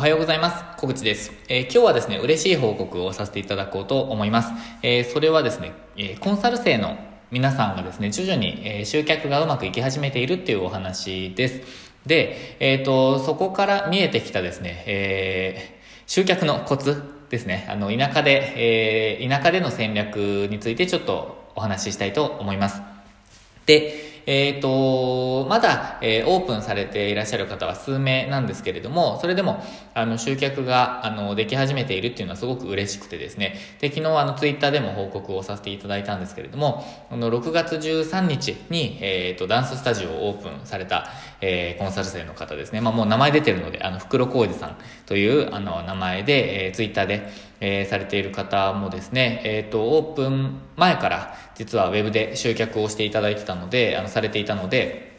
おはようございます。小口です。えー、今日はですね、嬉しい報告をさせていただこうと思います。えー、それはですね、えコンサル生の皆さんがですね、徐々に、え集客がうまくいき始めているっていうお話です。で、えっ、と、そこから見えてきたですね、え集客のコツですね、あの、田舎で、え田舎での戦略についてちょっとお話ししたいと思います。で、えっ、ー、と、まだ、えー、オープンされていらっしゃる方は数名なんですけれども、それでも、あの、集客が、あの、でき始めているっていうのはすごく嬉しくてですね、で、昨日、あの、ツイッターでも報告をさせていただいたんですけれども、あの、6月13日に、えっ、ー、と、ダンススタジオをオープンされた、えー、コンサル生の方ですね、まあ、もう名前出てるので、あの、袋小路さんという、あの、名前で、えー、ツイッターで、えー、されている方もですね、えっ、ー、と、オープン前から実はウェブで集客をしていただいてたので、あの、されていたので、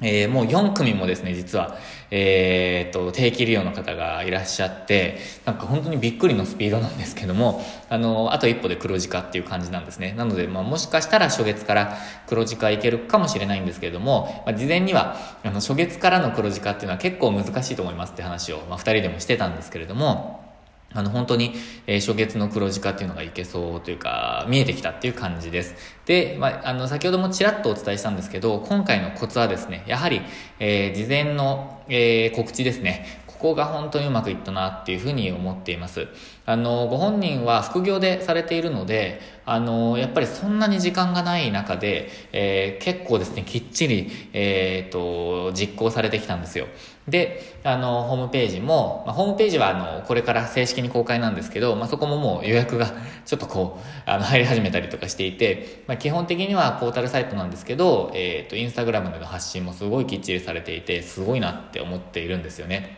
えー、もう4組もですね、実は、えー、っと、定期利用の方がいらっしゃって、なんか本当にびっくりのスピードなんですけども、あの、あと一歩で黒字化っていう感じなんですね。なので、まあ、もしかしたら初月から黒字化いけるかもしれないんですけれども、まあ、事前には、あの、初月からの黒字化っていうのは結構難しいと思いますって話を、まあ、二人でもしてたんですけれども、あの、本当に、えー、初月の黒字化っていうのがいけそうというか、見えてきたっていう感じです。で、まあ、あの、先ほどもちらっとお伝えしたんですけど、今回のコツはですね、やはり、えー、事前の、えー、告知ですね。ここが本当にうまくいったなっていうふうに思っています。あの、ご本人は副業でされているので、あの、やっぱりそんなに時間がない中で、えー、結構ですね、きっちり、えっ、ー、と、実行されてきたんですよ。で、あの、ホームページも、まあ、ホームページは、あの、これから正式に公開なんですけど、まあ、そこももう予約がちょっとこう、あの、入り始めたりとかしていて、まあ、基本的にはポータルサイトなんですけど、えっ、ー、と、インスタグラムでの発信もすごいきっちりされていて、すごいなって思っているんですよね。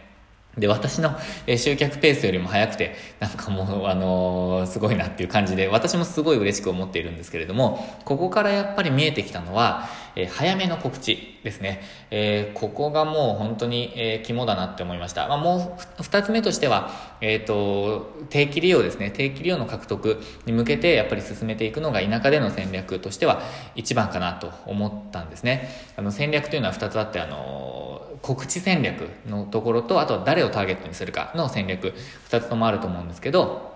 で、私の、集客ペースよりも早くて、なんかもう、あのー、すごいなっていう感じで、私もすごい嬉しく思っているんですけれども、ここからやっぱり見えてきたのは、えー、早めの告知ですね。えー、ここがもう本当に、え、肝だなって思いました。まあ、もう二つ目としては、えっ、と、定期利用ですね。定期利用の獲得に向けてやっぱり進めていくのが田舎での戦略としては一番かなと思ったんですね。あの戦略というのは二つあって、あの告知戦略のところと、あとは誰をターゲットにするかの戦略、二つともあると思うんですけど、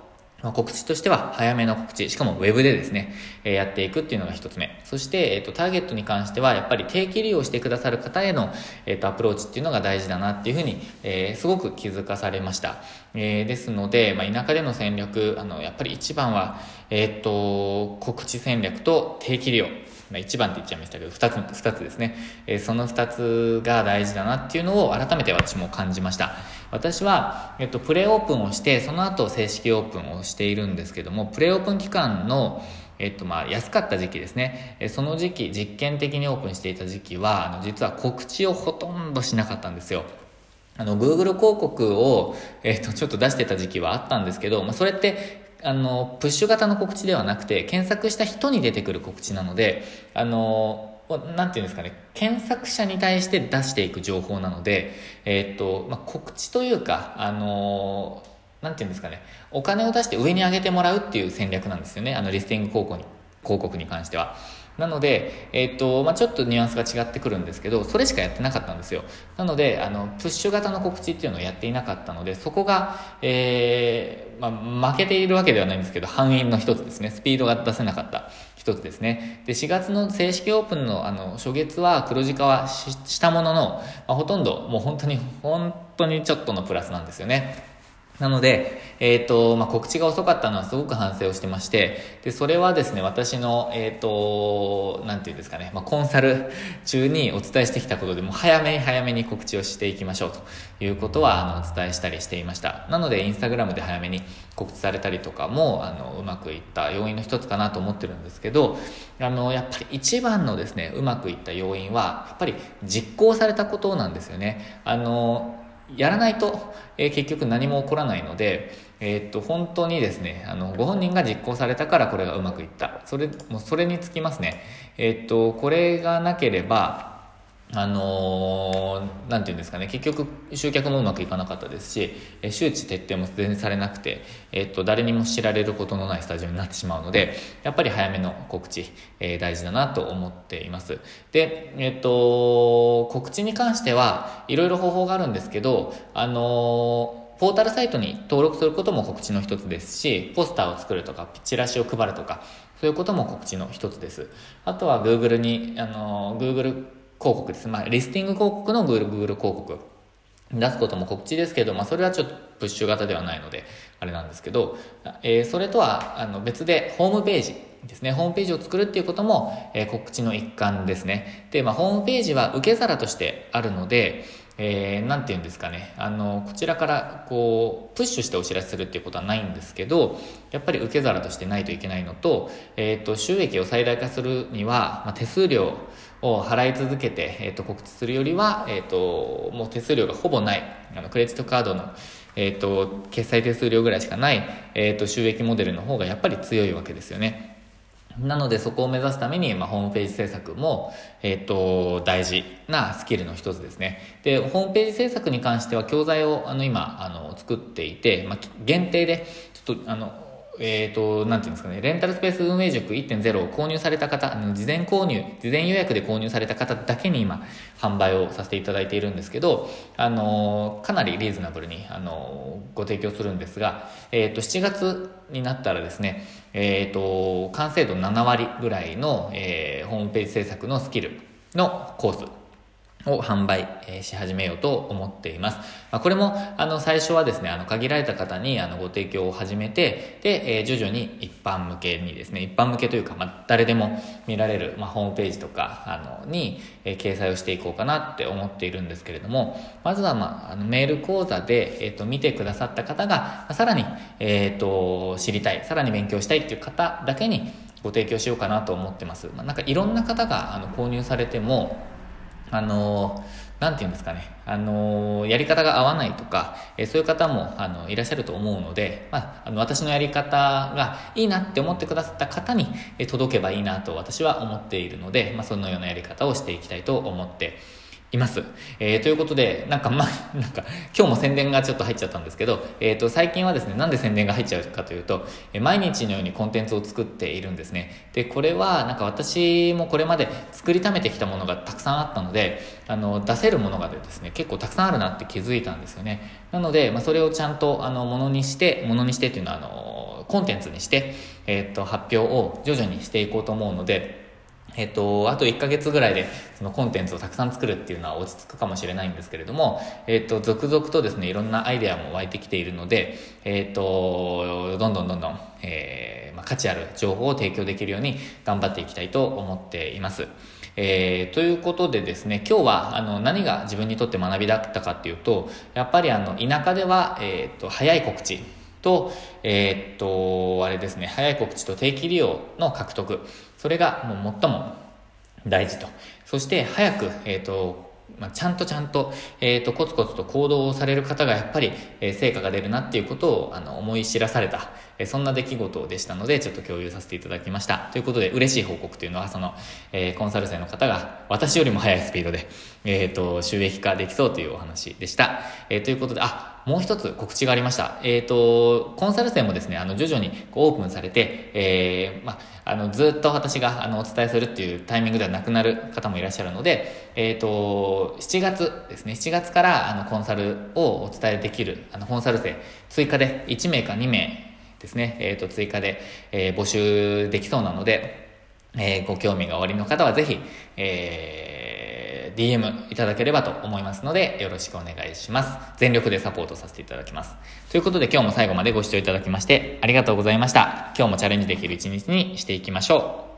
まあ、告知としては早めの告知、しかもウェブでですね、え、やっていくっていうのが一つ目。そして、えっ、ー、と、ターゲットに関しては、やっぱり定期利用してくださる方への、えっ、ー、と、アプローチっていうのが大事だなっていうふうに、えー、すごく気づかされました。えー、ですので、まあ、田舎での戦略、あの、やっぱり一番は、えっ、と、告知戦略と定期利用。まあ、1番って言っちゃいましたけど、2つ、二つですね。えー、その2つが大事だなっていうのを改めて私も感じました。私は、えっと、プレオープンをして、その後正式オープンをしているんですけども、プレオープン期間の、えっと、まあ、安かった時期ですね。その時期、実験的にオープンしていた時期は、あの、実は告知をほとんどしなかったんですよ。あの、Google 広告を、えっと、ちょっと出してた時期はあったんですけど、まあ、それって、あの、プッシュ型の告知ではなくて、検索した人に出てくる告知なので、あの、なんていうんですかね、検索者に対して出していく情報なので、えー、っと、まあ、告知というか、あのなんていうんですかね、お金を出して上に上げてもらうっていう戦略なんですよね、あの、リスティング広告に、広告に関しては。なので、えっ、と、まあ、ちょっとニュアンスが違ってくるんですけど、それしかやってなかったんですよ。なので、あの、プッシュ型の告知っていうのをやっていなかったので、そこが、えー、まあ、負けているわけではないんですけど、敗因の一つですね。スピードが出せなかった一つですね。で、4月の正式オープンの、あの、初月は黒字化はしたものの、まあ、ほとんど、もう本当に、本当にちょっとのプラスなんですよね。なので、えっ、ー、と、まあ、告知が遅かったのはすごく反省をしてまして、で、それはですね、私の、えっ、ー、と、なんていうんですかね、まあ、コンサル中にお伝えしてきたことでも、早め早めに告知をしていきましょうということは、あの、お伝えしたりしていました。なので、インスタグラムで早めに告知されたりとかも、あの、うまくいった要因の一つかなと思ってるんですけど、あの、やっぱり一番のですね、うまくいった要因は、やっぱり実行されたことなんですよね。あの、やらないと、えー、結局何も起こらないので、えー、っと、本当にですね、あの、ご本人が実行されたからこれがうまくいった。それ、もうそれにつきますね。えー、っと、これがなければ、あのー、なんていうんですかね、結局集客もうまくいかなかったですし、え周知徹底も全然されなくて、えっと、誰にも知られることのないスタジオになってしまうので、やっぱり早めの告知、えー、大事だなと思っています。で、えっと、告知に関しては、いろいろ方法があるんですけど、あのーポータルサイトに登録することも告知の一つですし、ポスターを作るとか、チラシを配るとか、そういうことも告知の一つです。あとは Google に、あの、Google 広告です。まあ、リスティング広告の Google, 広告。出すことも告知ですけど、まあ、それはちょっとプッシュ型ではないので、あれなんですけど、えー、それとはあの別でホームページですね、ホームページを作るっていうことも、えー、告知の一環ですね。で、まあ、ホームページは受け皿としてあるので、えー、て言うんですかね、あの、こちらからこう、プッシュしてお知らせするっていうことはないんですけど、やっぱり受け皿としてないといけないのと、えっ、ー、と、収益を最大化するには、まあ、手数料を払い続けて、えっ、ー、と、告知するよりは、えっ、と、もう手数料がほぼない、あの、クレジットカードの、えっ、と、決済手数料ぐらいしかない、えっ、と、収益モデルの方がやっぱり強いわけですよね。なのでそこを目指すために、まあ、ホームページ制作も、えっ、ー、と、大事なスキルの一つですね。で、ホームページ制作に関しては教材をあの今、あの、作っていて、まあ、限定で、ちょっと、あの、えっ、ー、と、なんていうんですかね、レンタルスペース運営塾1.0を購入された方、あの事前購入、事前予約で購入された方だけに今、販売をさせていただいているんですけど、あの、かなりリーズナブルに、あの、ご提供するんですが、えっ、ー、と、7月になったらですね、えっ、ー、と、完成度7割ぐらいの、えー、ホームページ制作のスキルのコース、を販売し始めようと思っています。ま、これも、あの、最初はですね、あの、限られた方に、あの、ご提供を始めて、で、え徐々に一般向けにですね、一般向けというか、ま、誰でも見られる、ま、ホームページとか、あの、に、え掲載をしていこうかなって思っているんですけれども、まずは、まあ、あの、メール講座で、えっ、と、見てくださった方が、さらに、えっ、と、知りたい、さらに勉強したいっていう方だけにご提供しようかなと思ってます。まあ、なんかいろんな方が、あの、購入されても、あのなんて言うんですかね、あのやり方が合わないとか、えそういう方も、あの、いらっしゃると思うので、まあ、あの、私のやり方がいいなって思ってくださった方に、え届けばいいなと私は思っているので、まあ、そのようなやり方をしていきたいと思っています。えー、ということで、なんかま、なんか、今日も宣伝がちょっと入っちゃったんですけど、えっ、ー、と、最近はですね、なんで宣伝が入っちゃうかというと、え、毎日のようにコンテンツを作っているんですね。で、これは、なんか私もこれまで作りためてきたものがたくさんあったので、あの、出せるものがですね、結構たくさんあるなって気づいたんですよね。なので、まあ、それをちゃんと、あの、ものにして、ものにしてっていうのは、あの、コンテンツにして、えっ、と、発表を徐々にしていこうと思うので、えっと、あと1ヶ月ぐらいでそのコンテンツをたくさん作るっていうのは落ち着くかもしれないんですけれども、えっと、続々とですね、いろんなアイデアも湧いてきているので、えっと、どんどんどんどん、えー、まあ、価値ある情報を提供できるように頑張っていきたいと思っています。えー、ということでですね、今日はあの何が自分にとって学びだったかっていうと、やっぱりあの田舎では、えっ、と、早い告知、と、えー、っと、あれですね、早い告知と定期利用の獲得。それがもう最も大事と。そして早く、えっ、ー、と、まあ、ちゃんとちゃんと、えっ、ー、と、コツコツと行動をされる方がやっぱり、えー、成果が出るなっていうことを、あの、思い知らされた、え、そんな出来事でしたので、ちょっと共有させていただきました。ということで、嬉しい報告というのは、その、えー、コンサル生の方が、私よりも速いスピードで、えっ、と、収益化できそうというお話でした。えということで、あ、もう一つ告知がありました。えっ、と、コンサル生もですね、あの、徐々にこうオープンされて、えー、まあ、の、ずっと私が、あの、お伝えするっていうタイミングではなくなる方もいらっしゃるので、えっ、と、7月ですね、7月から、あの、コンサルをお伝えできる、あの、コンサル生、追加で1名か2名ですね、えっ、と、追加で、え募集できそうなので、えご興味がおありの方はぜひ、えー DM いただければと思いますので、よろしくお願いします。全力でサポートさせていただきます。ということで今日も最後までご視聴いただきまして、ありがとうございました。今日もチャレンジできる一日にしていきましょう。